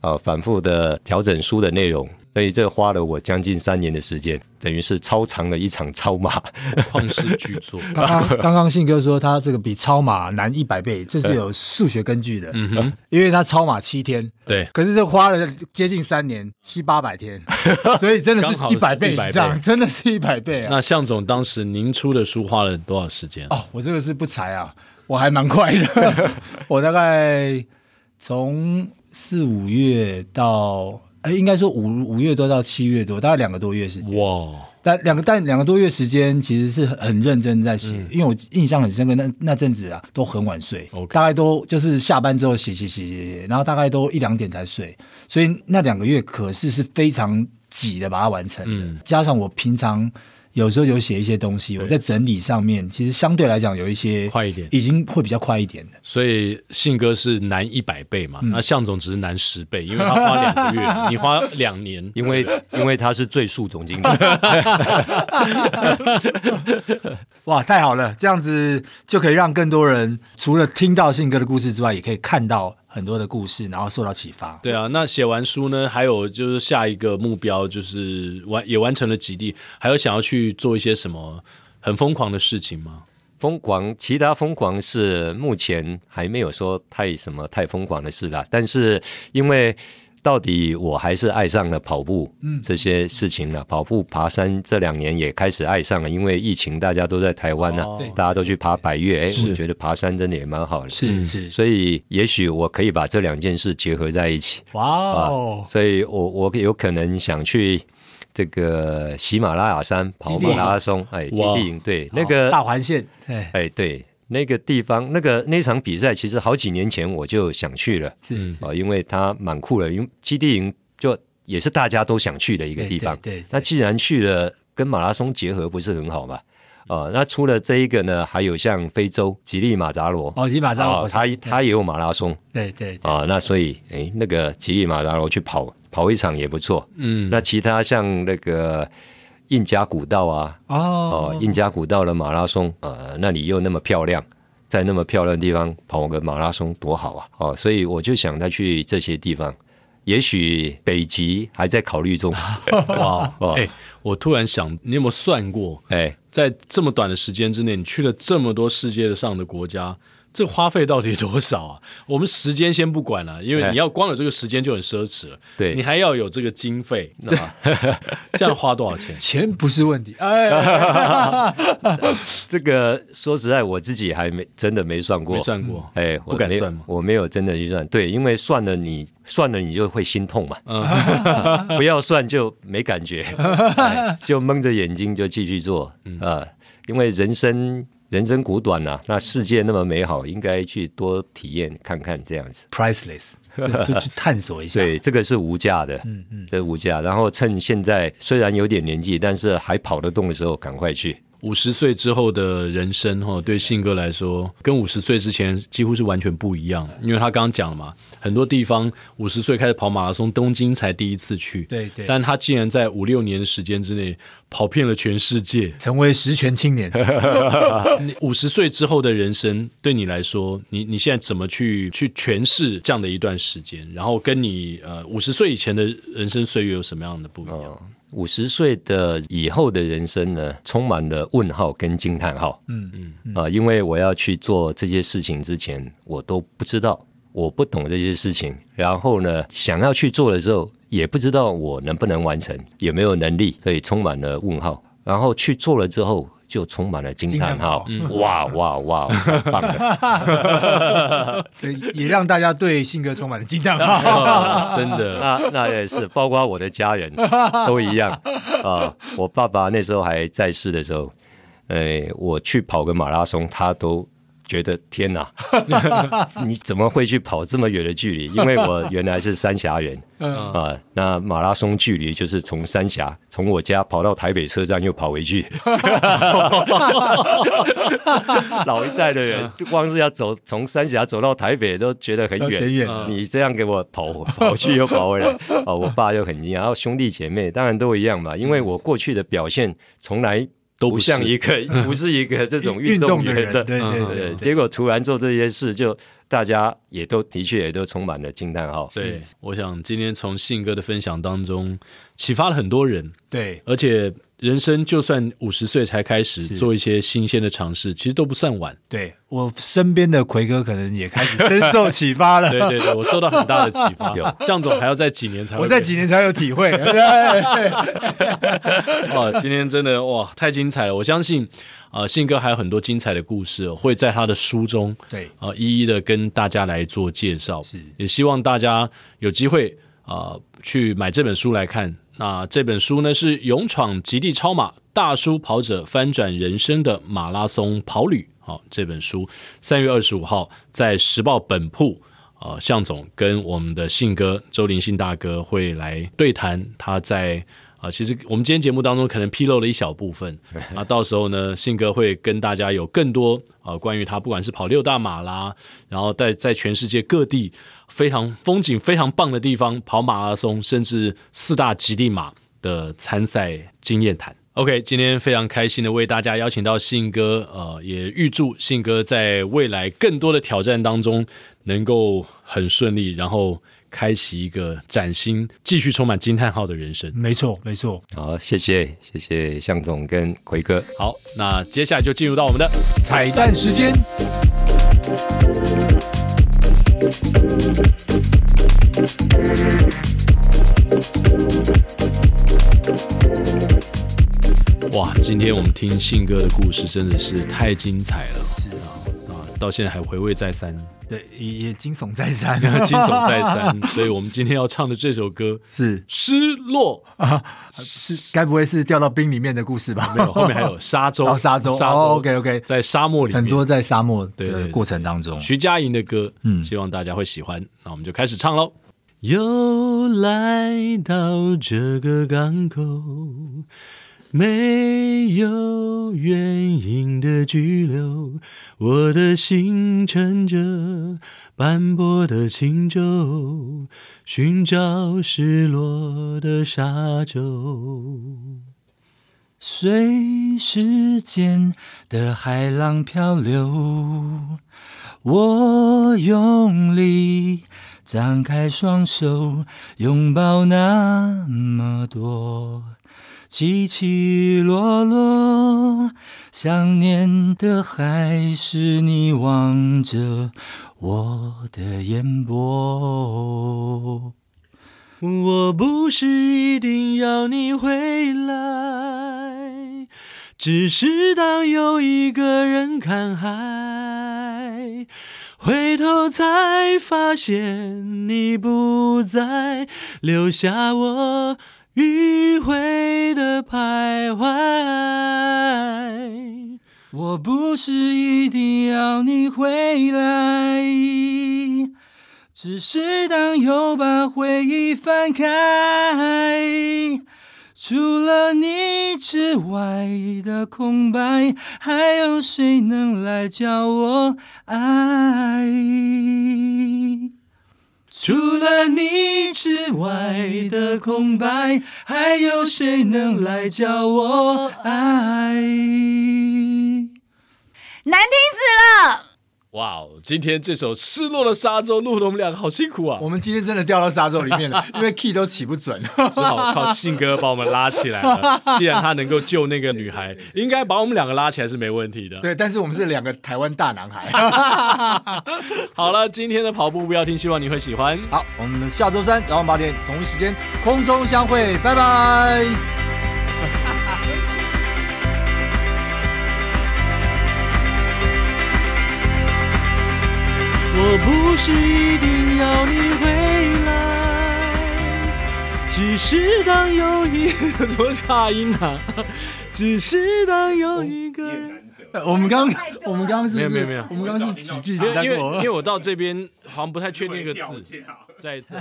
呃，反复的调整书的内容。所以这花了我将近三年的时间，等于是超长的一场超马，旷世巨作。刚刚 刚刚信哥说他这个比超马难一百倍，这是有数学根据的。嗯哼，因为他超马七天，对，可是这花了接近三年，七八百天，所以真的是一百倍以上，真的是一百倍啊。那向总当时您出的书花了多少时间？哦，我这个是不才啊，我还蛮快的，我大概从四五月到。哎，应该说五五月多到七月多，大概两个多月时间。哇！但两个但两个多月时间，其实是很认真在写，嗯、因为我印象很深刻，那那阵子啊，都很晚睡.大概都就是下班之后写写写写写，然后大概都一两点才睡，所以那两个月可是是非常挤的把它完成的，嗯、加上我平常。有时候有写一些东西，我在整理上面，其实相对来讲有一些快一点，已经会比较快一点的。所以信哥是难一百倍嘛？那向总只是难十倍，因为他花两个月，你花两年，因为因为他是最速总经理。哇，太好了，这样子就可以让更多人除了听到信哥的故事之外，也可以看到。很多的故事，然后受到启发。对啊，那写完书呢，还有就是下一个目标就是完也完成了极地，还有想要去做一些什么很疯狂的事情吗？疯狂，其他疯狂是目前还没有说太什么太疯狂的事啦，但是因为。到底我还是爱上了跑步，嗯，这些事情了。跑步、爬山这两年也开始爱上了，因为疫情大家都在台湾呢，大家都去爬百越，哎，我觉得爬山真的也蛮好的，是是。所以也许我可以把这两件事结合在一起，哇哦！所以我我有可能想去这个喜马拉雅山跑马拉松，哎，基地营，对，那个大环线，哎，对。那个地方，那个那场比赛，其实好几年前我就想去了，是啊，因为它蛮酷的，因为基地营就也是大家都想去的一个地方。对，那既然去了，跟马拉松结合不是很好嘛？啊，那除了这一个呢，还有像非洲吉利马扎罗，哦，吉力马扎罗，它它也有马拉松。对对啊，那所以哎，那个吉利马扎罗去跑跑一场也不错。嗯，那其他像那个。印加古道啊，哦，印加古道的马拉松，呃，那里又那么漂亮，在那么漂亮的地方跑个马拉松多好啊！哦，所以我就想再去这些地方，也许北极还在考虑中。哇，哎、欸，我突然想，你有没有算过？哎，在这么短的时间之内，你去了这么多世界上的国家，这花费到底多少啊？我们时间先不管了，因为你要光有这个时间就很奢侈了。对，你还要有这个经费，这 这样花多少钱？钱不是问题。哎，这个说实在，我自己还没真的没算过，没算过。哎，不敢算吗？我没有真的去算。对，因为算了你算了你就会心痛嘛。嗯，不要算就没感觉，就蒙着眼睛就继续做啊，因为人生。人生苦短呐、啊，那世界那么美好，应该去多体验看看这样子。Priceless，就，就去探索一下。对，这个是无价的，嗯嗯，这无价。然后趁现在虽然有点年纪，但是还跑得动的时候，赶快去。五十岁之后的人生，哈，对信哥来说，跟五十岁之前几乎是完全不一样。因为他刚刚讲了嘛，很多地方五十岁开始跑马拉松，东京才第一次去，对对。但他竟然在五六年的时间之内跑遍了全世界，成为十全青年。五十岁之后的人生，对你来说，你你现在怎么去去诠释这样的一段时间？然后跟你呃五十岁以前的人生岁月有什么样的不一样？哦五十岁的以后的人生呢，充满了问号跟惊叹号。嗯嗯啊、呃，因为我要去做这些事情之前，我都不知道，我不懂这些事情。然后呢，想要去做的时候，也不知道我能不能完成，有没有能力，所以充满了问号。然后去做了之后。就充满了惊叹号，哇哇哇，太棒的！这也让大家对性格充满了惊叹号，真的。那那也是，包括我的家人都一样啊。我爸爸那时候还在世的时候，呃，我去跑个马拉松，他都。觉得天哪，你怎么会去跑这么远的距离？因为我原来是三峡人 啊，那马拉松距离就是从三峡从我家跑到台北车站又跑回去。老一代的人就光是要走从三峡走到台北都觉得很远，你这样给我跑跑去又跑回来，哦，我爸又很惊讶。然后兄弟姐妹当然都一样嘛，因为我过去的表现从来。都不像一个，不是一个这种运动员的，对对对。结果突然做这些事，就大家也都的确也都充满了惊叹号。对，我想今天从信哥的分享当中启发了很多人。对，而且。人生就算五十岁才开始做一些新鲜的尝试，其实都不算晚。对，我身边的奎哥可能也开始深受启发了。对对对，我受到很大的启发。向总还要在几年才，我在几年才有体会。哇，今天真的哇，太精彩了！我相信啊、呃，信哥还有很多精彩的故事会在他的书中，对啊、呃，一一的跟大家来做介绍。是，也希望大家有机会啊、呃，去买这本书来看。那这本书呢，是勇闯极地超马大叔跑者翻转人生的马拉松跑旅。好，这本书三月二十五号在时报本铺，呃，向总跟我们的信哥周林信大哥会来对谈。他在其实我们今天节目当中可能披露了一小部分。那到时候呢，信哥会跟大家有更多啊、呃，关于他不管是跑六大马啦，然后在在全世界各地。非常风景非常棒的地方，跑马拉松，甚至四大极地马的参赛经验谈。OK，今天非常开心的为大家邀请到信哥，呃，也预祝信哥在未来更多的挑战当中能够很顺利，然后开启一个崭新、继续充满惊叹号的人生。没错，没错。好，谢谢，谢谢向总跟奎哥。好，那接下来就进入到我们的彩蛋时间。哇，今天我们听信哥的故事真的是太精彩了，到现在还回味再三，对，也也惊悚再三，惊悚再三。所以我们今天要唱的这首歌是《失落》啊，是该不会是掉到冰里面的故事吧？没有，后面还有沙洲，哦、沙洲，沙洲、哦、，OK OK，在沙漠里面，很多在沙漠的过程当中，徐佳莹的歌，嗯，希望大家会喜欢。那我们就开始唱喽。又来到这个港口。没有原因的拘留，我的心乘着斑驳的轻舟，寻找失落的沙洲。随时间的海浪漂流，我用力张开双手，拥抱那么多。起起落落，想念的还是你望着我的眼波。我不是一定要你回来，只是当有一个人看海，回头才发现你不在，留下我迂回的徘徊。我不是一定要你回来。只是当又把回忆翻开，除了你之外的空白，还有谁能来教我爱？除了你之外的空白，还有谁能来教我爱？难听死了！哇哦！今天这首《失落的沙洲》录的我们两个好辛苦啊！我们今天真的掉到沙洲里面了，因为 key 都起不准，只好靠信哥把我们拉起来了。既然他能够救那个女孩，应该把我们两个拉起来是没问题的。对，但是我们是两个台湾大男孩。好了，今天的跑步不要停，希望你会喜欢。好，我们下周三早上八点同一时间空中相会，拜拜。我不是一定要你回来，只是当有一个怎么差音啊？只是当有一个，我们刚我们刚刚是没有没有没有，我们刚刚是几句？因为因为我到这边好像不太确定那个字，再一次。